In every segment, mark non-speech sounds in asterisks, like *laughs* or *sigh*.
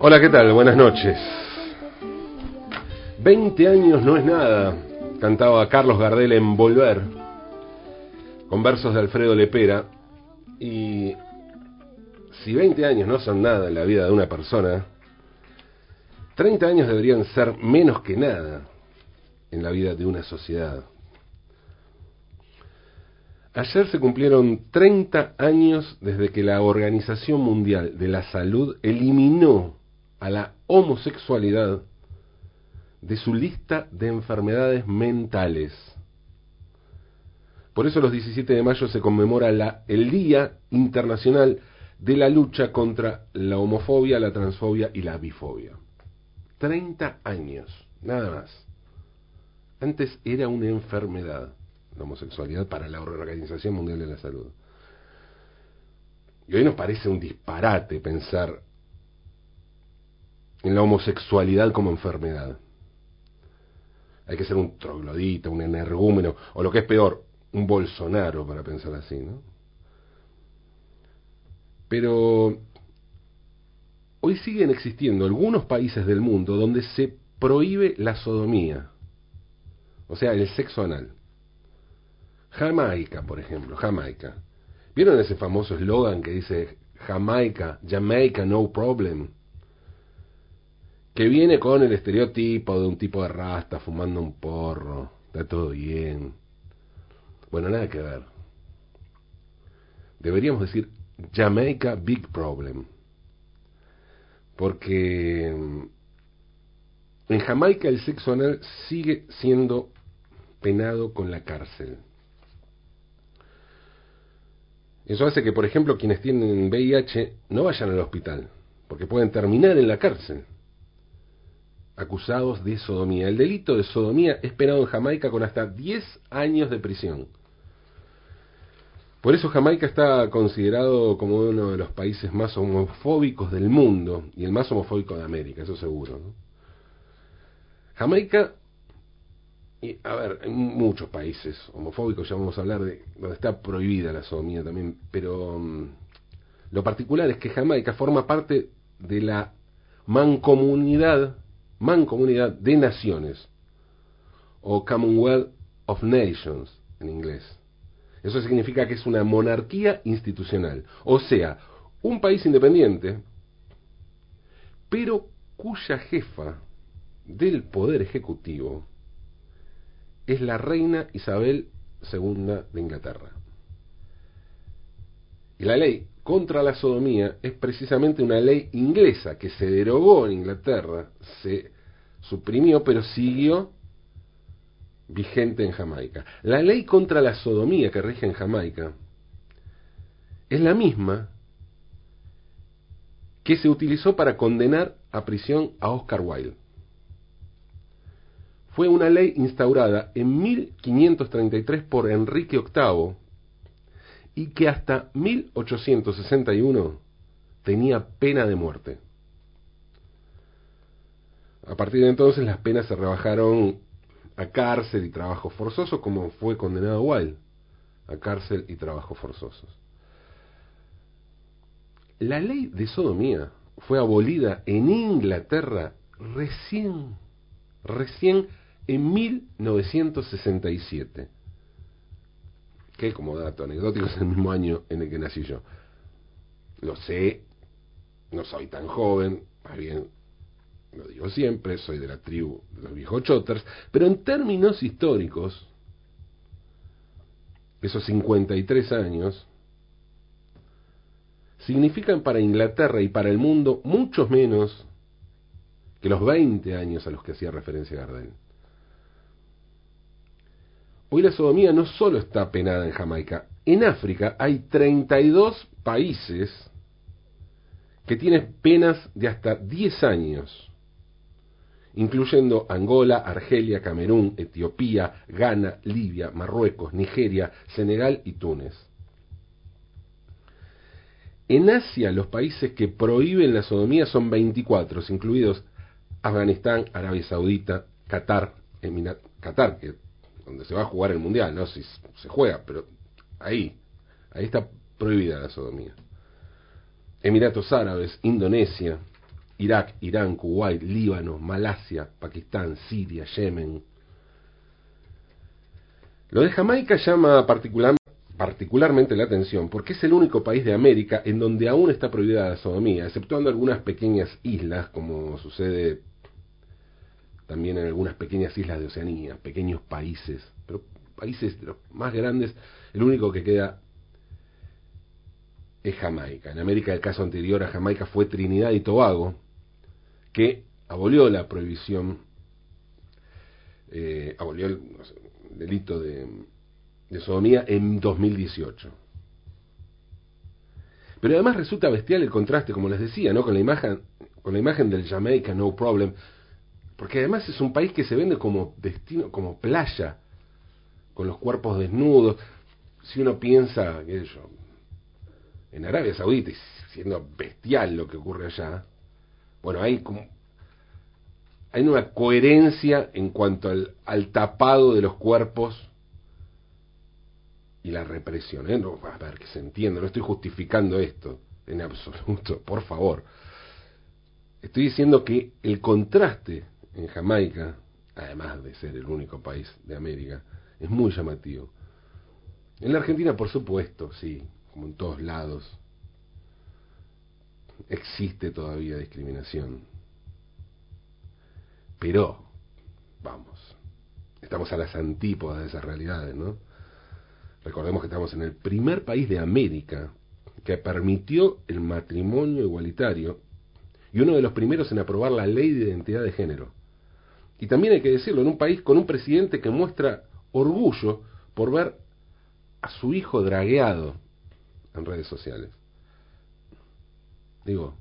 Hola, ¿qué tal? Buenas noches. 20 años no es nada, cantaba Carlos Gardel en Volver, con versos de Alfredo Lepera. Y si 20 años no son nada en la vida de una persona, 30 años deberían ser menos que nada en la vida de una sociedad. Ayer se cumplieron 30 años desde que la Organización Mundial de la Salud eliminó a la homosexualidad de su lista de enfermedades mentales. Por eso los 17 de mayo se conmemora el Día Internacional de la Lucha contra la Homofobia, la Transfobia y la Bifobia. 30 años, nada más. Antes era una enfermedad la homosexualidad para la Organización Mundial de la Salud. Y hoy nos parece un disparate pensar en la homosexualidad como enfermedad. Hay que ser un troglodita, un energúmeno, o lo que es peor, un Bolsonaro para pensar así, ¿no? Pero hoy siguen existiendo algunos países del mundo donde se prohíbe la sodomía, o sea, el sexo anal. Jamaica, por ejemplo, Jamaica. ¿Vieron ese famoso eslogan que dice Jamaica, Jamaica, no problem? Que viene con el estereotipo de un tipo de rasta fumando un porro, está todo bien. Bueno, nada que ver. Deberíamos decir Jamaica Big Problem. Porque mm, en Jamaica el sexo anal sigue siendo penado con la cárcel. Eso hace que, por ejemplo, quienes tienen VIH no vayan al hospital, porque pueden terminar en la cárcel, acusados de sodomía. El delito de sodomía es penado en Jamaica con hasta 10 años de prisión. Por eso Jamaica está considerado como uno de los países más homofóbicos del mundo y el más homofóbico de América, eso seguro. Jamaica y, a ver, en muchos países homofóbicos, ya vamos a hablar de donde está prohibida la sodomía también, pero mm, lo particular es que Jamaica forma parte de la mancomunidad, mancomunidad de naciones, o Commonwealth of Nations en inglés. Eso significa que es una monarquía institucional, o sea, un país independiente, pero cuya jefa del poder ejecutivo es la reina Isabel II de Inglaterra. Y la ley contra la sodomía es precisamente una ley inglesa que se derogó en Inglaterra, se suprimió, pero siguió vigente en Jamaica. La ley contra la sodomía que rige en Jamaica es la misma que se utilizó para condenar a prisión a Oscar Wilde fue una ley instaurada en 1533 por Enrique VIII y que hasta 1861 tenía pena de muerte. A partir de entonces las penas se rebajaron a cárcel y trabajo forzoso, como fue condenado Wilde, a cárcel y trabajos forzosos. La ley de sodomía fue abolida en Inglaterra recién, recién en 1967, que como dato anecdótico es el mismo año en el que nací yo. Lo sé, no soy tan joven, más bien lo digo siempre, soy de la tribu de los viejos choters, pero en términos históricos, esos 53 años significan para Inglaterra y para el mundo muchos menos que los 20 años a los que hacía referencia Gardel. Hoy la sodomía no solo está penada en Jamaica, en África hay 32 países que tienen penas de hasta 10 años, incluyendo Angola, Argelia, Camerún, Etiopía, Ghana, Libia, Marruecos, Nigeria, Senegal y Túnez. En Asia los países que prohíben la sodomía son 24, incluidos Afganistán, Arabia Saudita, Qatar, Qatar, que donde se va a jugar el mundial, no si se juega, pero ahí, está prohibida la sodomía. Emiratos Árabes, Indonesia, Irak, Irán, Kuwait, Líbano, Malasia, Pakistán, Siria, Yemen. Lo de Jamaica llama particularmente la atención porque es el único país de América en donde aún está prohibida la sodomía, exceptuando algunas pequeñas islas, como sucede también en algunas pequeñas islas de Oceanía, pequeños países, pero países de los más grandes, el único que queda es Jamaica. En América el caso anterior a Jamaica fue Trinidad y Tobago, que abolió la prohibición, eh, abolió el delito de, de sodomía en 2018. Pero además resulta bestial el contraste, como les decía, ¿no? con la imagen, con la imagen del Jamaica No Problem, porque además es un país que se vende como destino, como playa, con los cuerpos desnudos. Si uno piensa, que yo, en Arabia Saudita, siendo bestial lo que ocurre allá, bueno, hay como hay una coherencia en cuanto al, al tapado de los cuerpos y la represión. ¿eh? No, a ver, que se entienda, no estoy justificando esto en absoluto, *laughs* por favor. Estoy diciendo que el contraste en Jamaica, además de ser el único país de América, es muy llamativo. En la Argentina, por supuesto, sí, como en todos lados, existe todavía discriminación. Pero, vamos, estamos a las antípodas de esas realidades, ¿no? Recordemos que estamos en el primer país de América que permitió el matrimonio igualitario y uno de los primeros en aprobar la ley de identidad de género. Y también hay que decirlo, en un país con un presidente que muestra orgullo por ver a su hijo dragueado en redes sociales. Digo,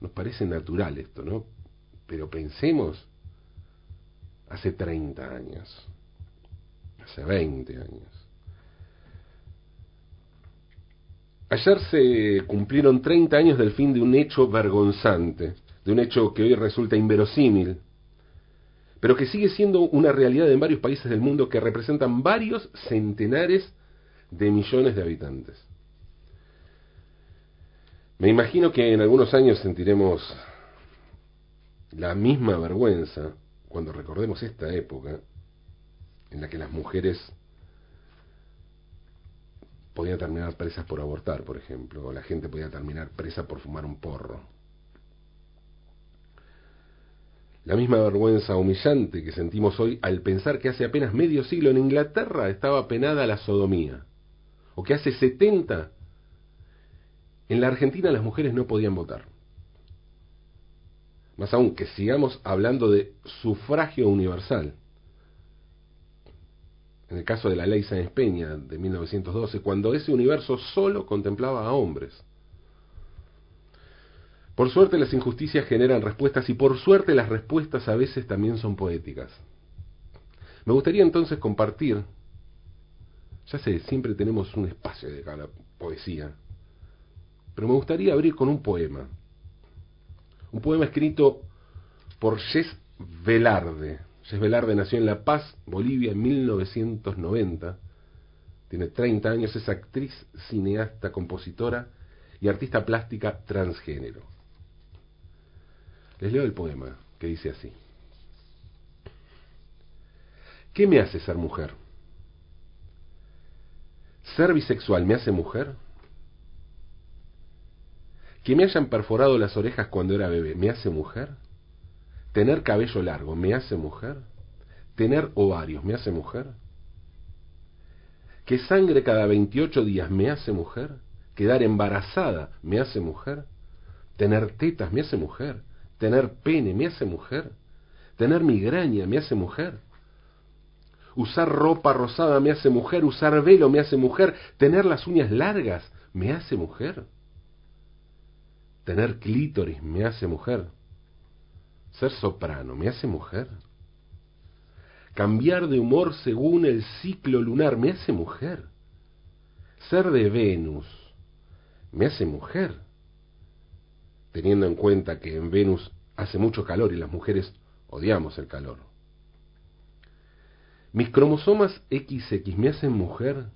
nos parece natural esto, ¿no? Pero pensemos hace 30 años, hace 20 años. Ayer se cumplieron 30 años del fin de un hecho vergonzante, de un hecho que hoy resulta inverosímil, pero que sigue siendo una realidad en varios países del mundo que representan varios centenares de millones de habitantes. Me imagino que en algunos años sentiremos la misma vergüenza cuando recordemos esta época en la que las mujeres podían terminar presas por abortar, por ejemplo, o la gente podía terminar presa por fumar un porro. La misma vergüenza humillante que sentimos hoy al pensar que hace apenas medio siglo en Inglaterra estaba penada la sodomía, o que hace 70 en la Argentina las mujeres no podían votar. Más aún, que sigamos hablando de sufragio universal. En el caso de la ley Sáenz Peña de 1912, cuando ese universo solo contemplaba a hombres. Por suerte las injusticias generan respuestas y por suerte las respuestas a veces también son poéticas. Me gustaría entonces compartir, ya sé, siempre tenemos un espacio de cada poesía, pero me gustaría abrir con un poema. Un poema escrito por Jess Velarde. Jess Velarde nació en La Paz, Bolivia, en 1990. Tiene 30 años, es actriz, cineasta, compositora y artista plástica transgénero. Les leo el poema que dice así. ¿Qué me hace ser mujer? ¿Ser bisexual me hace mujer? ¿Que me hayan perforado las orejas cuando era bebé me hace mujer? ¿Tener cabello largo me hace mujer? ¿Tener ovarios me hace mujer? ¿Que sangre cada 28 días me hace mujer? ¿Quedar embarazada me hace mujer? ¿Tener tetas me hace mujer? Tener pene me hace mujer. Tener migraña me hace mujer. Usar ropa rosada me hace mujer. Usar velo me hace mujer. Tener las uñas largas me hace mujer. Tener clítoris me hace mujer. Ser soprano me hace mujer. Cambiar de humor según el ciclo lunar me hace mujer. Ser de Venus me hace mujer teniendo en cuenta que en Venus hace mucho calor y las mujeres odiamos el calor. Mis cromosomas XX me hacen mujer.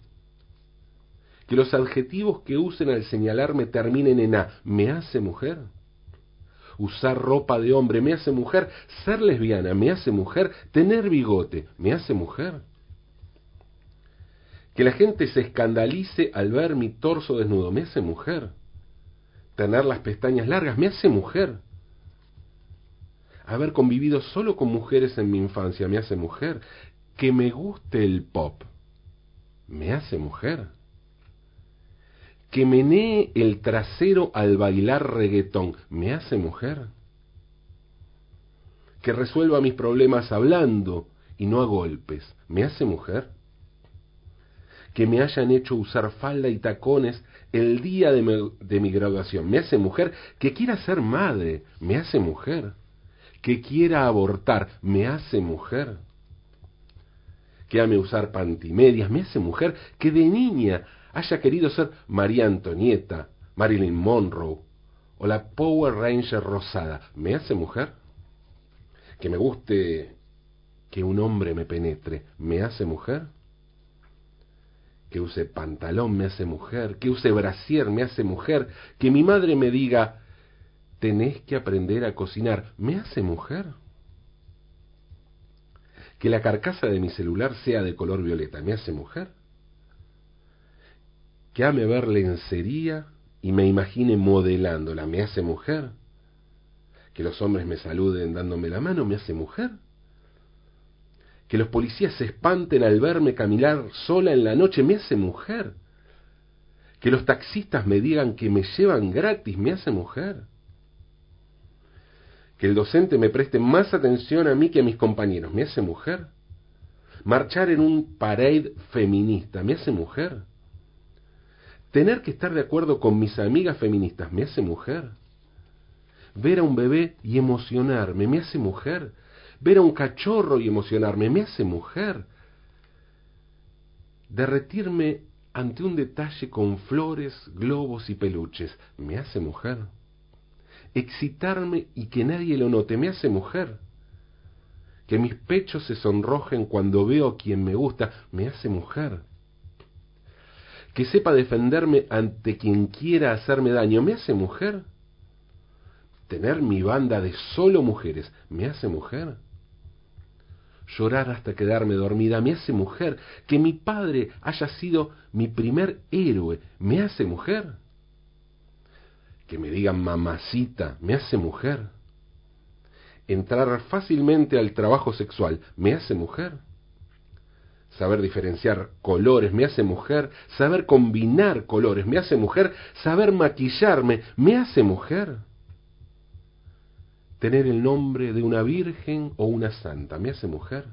Que los adjetivos que usen al señalarme terminen en A me hace mujer. usar ropa de hombre me hace mujer, ser lesbiana me hace mujer, tener bigote me hace mujer. Que la gente se escandalice al ver mi torso desnudo me hace mujer. Tener las pestañas largas me hace mujer. Haber convivido solo con mujeres en mi infancia me hace mujer. Que me guste el pop me hace mujer. Que menee el trasero al bailar reggaetón me hace mujer. Que resuelva mis problemas hablando y no a golpes me hace mujer que me hayan hecho usar falda y tacones el día de mi, graduación. Me hace mujer que quiera ser madre, me hace mujer. Que quiera abortar, me hace mujer. Que ame usar pantimedias, me hace mujer. Que de niña haya querido ser María Antonieta, Marilyn Monroe o la Power Ranger rosada, me hace mujer. Que me guste que un hombre me penetre, me hace mujer que use pantalón me hace mujer, que use brasier me hace mujer, que mi madre me diga, tenés que aprender a cocinar, me hace mujer. Que la carcasa de mi celular sea de color violeta, me hace mujer. Que ame ver lencería y me imagine modelándola, me hace mujer. Que los hombres me saluden dándome la mano, me hace mujer que los policías se espanten al verme caminar sola en la noche me hace mujer. Que los taxistas me digan que me llevan gratis me hace mujer. Que el docente me preste más atención a mí que a mis compañeros me hace mujer. Marchar en un parade feminista me hace mujer. Tener que estar de acuerdo con mis amigas feministas me hace mujer. Ver a un bebé y emocionarme me hace mujer Ver a un cachorro y emocionarme me hace mujer. Derretirme ante un detalle con flores, globos y peluches me hace mujer. Excitarme y que nadie lo note me hace mujer. Que mis pechos se sonrojen cuando veo a quien me gusta me hace mujer. Que sepa defenderme ante quien quiera hacerme daño me hace mujer. Tener mi banda de solo mujeres me hace mujer llorar hasta quedarme dormida me hace mujer, que mi padre haya sido mi primer héroe me hace mujer, que me digan mamacita me hace mujer, entrar fácilmente al trabajo sexual me hace mujer, saber diferenciar colores me hace mujer, saber combinar colores me hace mujer, saber maquillarme me hace mujer tener el nombre de una virgen o una santa. ¿Me hace mujer?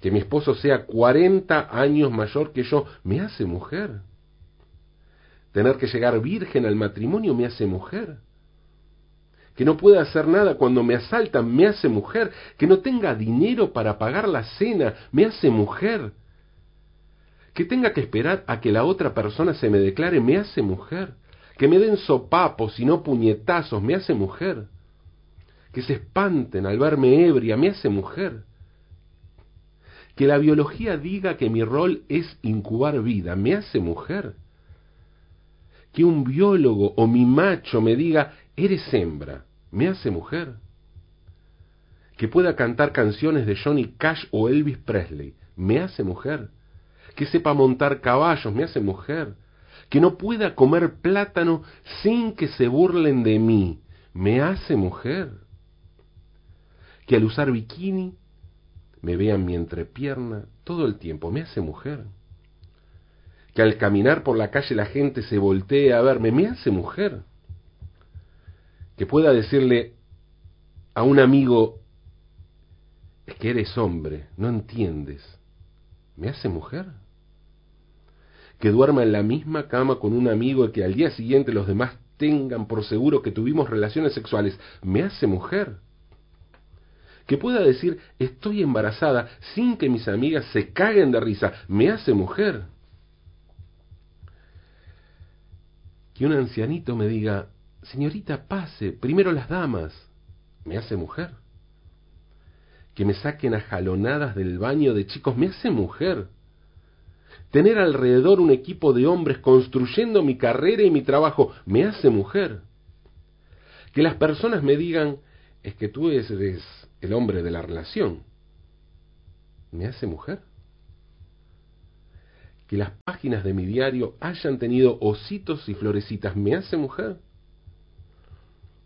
Que mi esposo sea 40 años mayor que yo. ¿Me hace mujer? Tener que llegar virgen al matrimonio me hace mujer. Que no pueda hacer nada cuando me asaltan me hace mujer. Que no tenga dinero para pagar la cena me hace mujer. Que tenga que esperar a que la otra persona se me declare me hace mujer que me den sopapos y no puñetazos, me hace mujer. Que se espanten al verme ebria, me hace mujer. Que la biología diga que mi rol es incubar vida, me hace mujer. Que un biólogo o mi macho me diga, eres hembra, me hace mujer. Que pueda cantar canciones de Johnny Cash o Elvis Presley, me hace mujer. Que sepa montar caballos, me hace mujer que no pueda comer plátano sin que se burlen de mí, me hace mujer. Que al usar bikini me vean mi entrepierna todo el tiempo, me hace mujer. Que al caminar por la calle la gente se voltee a verme, me hace mujer. Que pueda decirle a un amigo, es que eres hombre, no entiendes, me hace mujer que duerma en la misma cama con un amigo y que al día siguiente los demás tengan por seguro que tuvimos relaciones sexuales, me hace mujer. Que pueda decir estoy embarazada sin que mis amigas se caguen de risa, me hace mujer. Que un ancianito me diga, señorita, pase, primero las damas, me hace mujer. Que me saquen a jalonadas del baño de chicos, me hace mujer Tener alrededor un equipo de hombres construyendo mi carrera y mi trabajo me hace mujer. Que las personas me digan, es que tú eres el hombre de la relación. ¿Me hace mujer? Que las páginas de mi diario hayan tenido ositos y florecitas, ¿me hace mujer?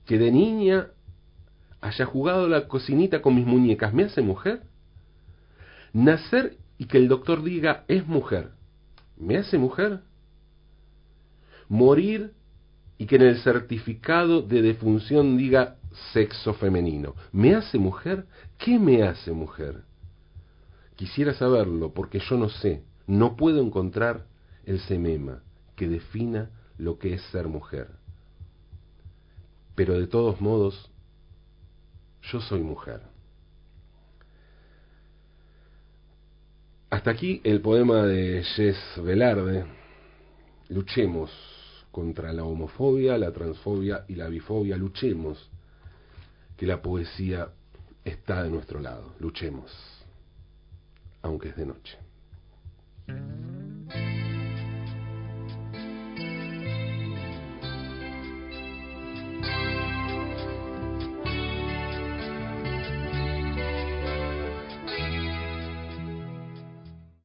Que de niña haya jugado la cocinita con mis muñecas, ¿me hace mujer? Nacer y que el doctor diga, es mujer, ¿me hace mujer? Morir y que en el certificado de defunción diga sexo femenino. ¿Me hace mujer? ¿Qué me hace mujer? Quisiera saberlo porque yo no sé, no puedo encontrar el semema que defina lo que es ser mujer. Pero de todos modos, yo soy mujer. Hasta aquí el poema de Jess Velarde. Luchemos contra la homofobia, la transfobia y la bifobia. Luchemos, que la poesía está de nuestro lado. Luchemos, aunque es de noche.